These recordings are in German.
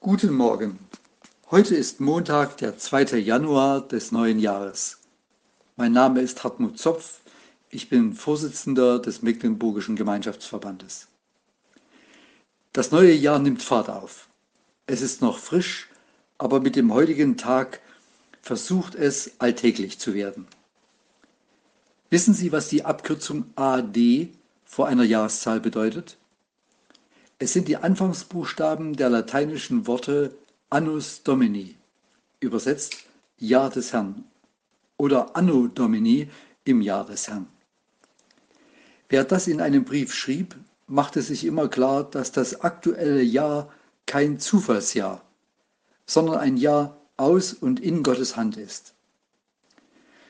Guten Morgen. Heute ist Montag, der 2. Januar des neuen Jahres. Mein Name ist Hartmut Zopf. Ich bin Vorsitzender des Mecklenburgischen Gemeinschaftsverbandes. Das neue Jahr nimmt Fahrt auf. Es ist noch frisch, aber mit dem heutigen Tag versucht es alltäglich zu werden. Wissen Sie, was die Abkürzung AD vor einer Jahreszahl bedeutet? Es sind die Anfangsbuchstaben der lateinischen Worte Annus Domini, übersetzt Jahr des Herrn, oder Anno Domini im Jahr des Herrn. Wer das in einem Brief schrieb, machte sich immer klar, dass das aktuelle Jahr kein Zufallsjahr, sondern ein Jahr aus und in Gottes Hand ist.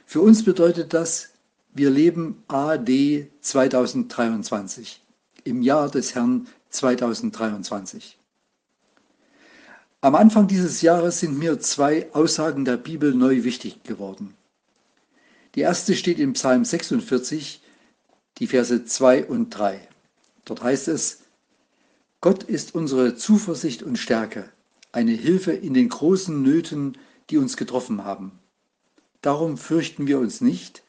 Für uns bedeutet das, wir leben AD 2023, im Jahr des Herrn 2023. Am Anfang dieses Jahres sind mir zwei Aussagen der Bibel neu wichtig geworden. Die erste steht im Psalm 46, die Verse 2 und 3. Dort heißt es, Gott ist unsere Zuversicht und Stärke, eine Hilfe in den großen Nöten, die uns getroffen haben. Darum fürchten wir uns nicht,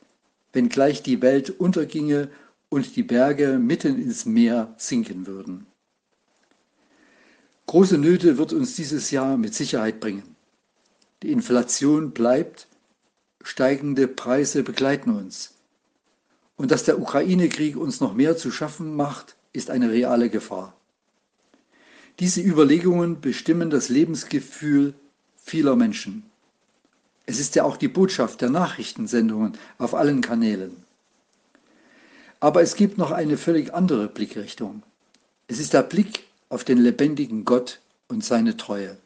wenngleich die Welt unterginge und die Berge mitten ins Meer sinken würden. Große Nöte wird uns dieses Jahr mit Sicherheit bringen. Die Inflation bleibt, steigende Preise begleiten uns. Und dass der Ukraine-Krieg uns noch mehr zu schaffen macht, ist eine reale Gefahr. Diese Überlegungen bestimmen das Lebensgefühl vieler Menschen. Es ist ja auch die Botschaft der Nachrichtensendungen auf allen Kanälen. Aber es gibt noch eine völlig andere Blickrichtung. Es ist der Blick auf den lebendigen Gott und seine Treue.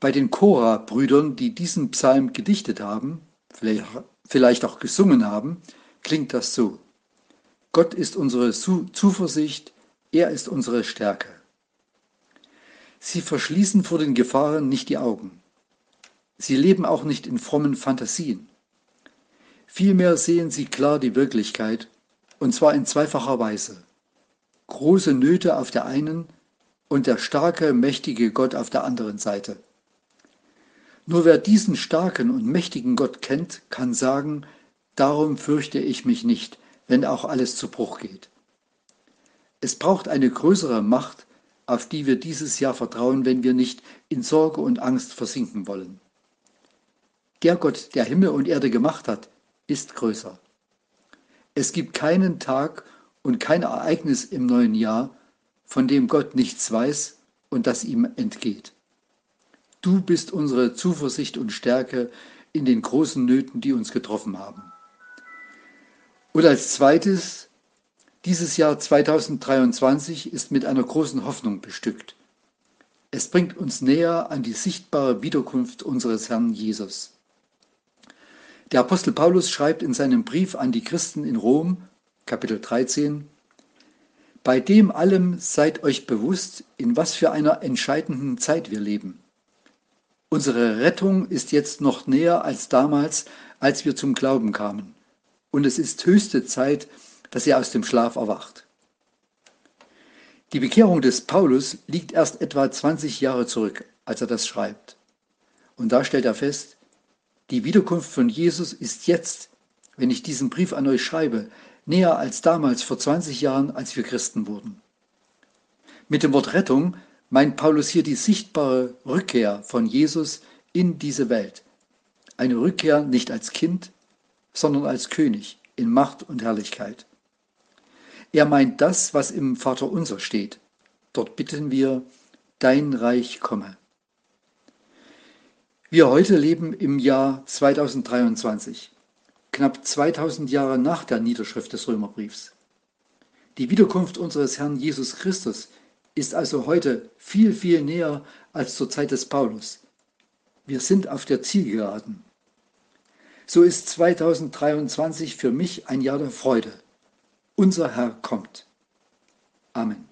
Bei den Chora-Brüdern, die diesen Psalm gedichtet haben, vielleicht auch gesungen haben, klingt das so. Gott ist unsere Zuversicht, er ist unsere Stärke. Sie verschließen vor den Gefahren nicht die Augen. Sie leben auch nicht in frommen Fantasien. Vielmehr sehen sie klar die Wirklichkeit, und zwar in zweifacher Weise. Große Nöte auf der einen und der starke, mächtige Gott auf der anderen Seite. Nur wer diesen starken und mächtigen Gott kennt, kann sagen, darum fürchte ich mich nicht, wenn auch alles zu Bruch geht. Es braucht eine größere Macht, auf die wir dieses Jahr vertrauen, wenn wir nicht in Sorge und Angst versinken wollen. Der Gott, der Himmel und Erde gemacht hat, ist größer. Es gibt keinen Tag und kein Ereignis im neuen Jahr, von dem Gott nichts weiß und das ihm entgeht. Du bist unsere Zuversicht und Stärke in den großen Nöten, die uns getroffen haben. Und als zweites, dieses Jahr 2023 ist mit einer großen Hoffnung bestückt. Es bringt uns näher an die sichtbare Wiederkunft unseres Herrn Jesus. Der Apostel Paulus schreibt in seinem Brief an die Christen in Rom, Kapitel 13, Bei dem allem seid euch bewusst, in was für einer entscheidenden Zeit wir leben. Unsere Rettung ist jetzt noch näher als damals, als wir zum Glauben kamen. Und es ist höchste Zeit, dass ihr aus dem Schlaf erwacht. Die Bekehrung des Paulus liegt erst etwa 20 Jahre zurück, als er das schreibt. Und da stellt er fest, die Wiederkunft von Jesus ist jetzt, wenn ich diesen Brief an euch schreibe, näher als damals vor 20 Jahren, als wir Christen wurden. Mit dem Wort Rettung meint Paulus hier die sichtbare Rückkehr von Jesus in diese Welt. Eine Rückkehr nicht als Kind, sondern als König in Macht und Herrlichkeit. Er meint das, was im Vater unser steht. Dort bitten wir, dein Reich komme. Wir heute leben im Jahr 2023, knapp 2000 Jahre nach der Niederschrift des Römerbriefs. Die Wiederkunft unseres Herrn Jesus Christus ist also heute viel, viel näher als zur Zeit des Paulus. Wir sind auf der Zielgeraden. So ist 2023 für mich ein Jahr der Freude. Unser Herr kommt. Amen.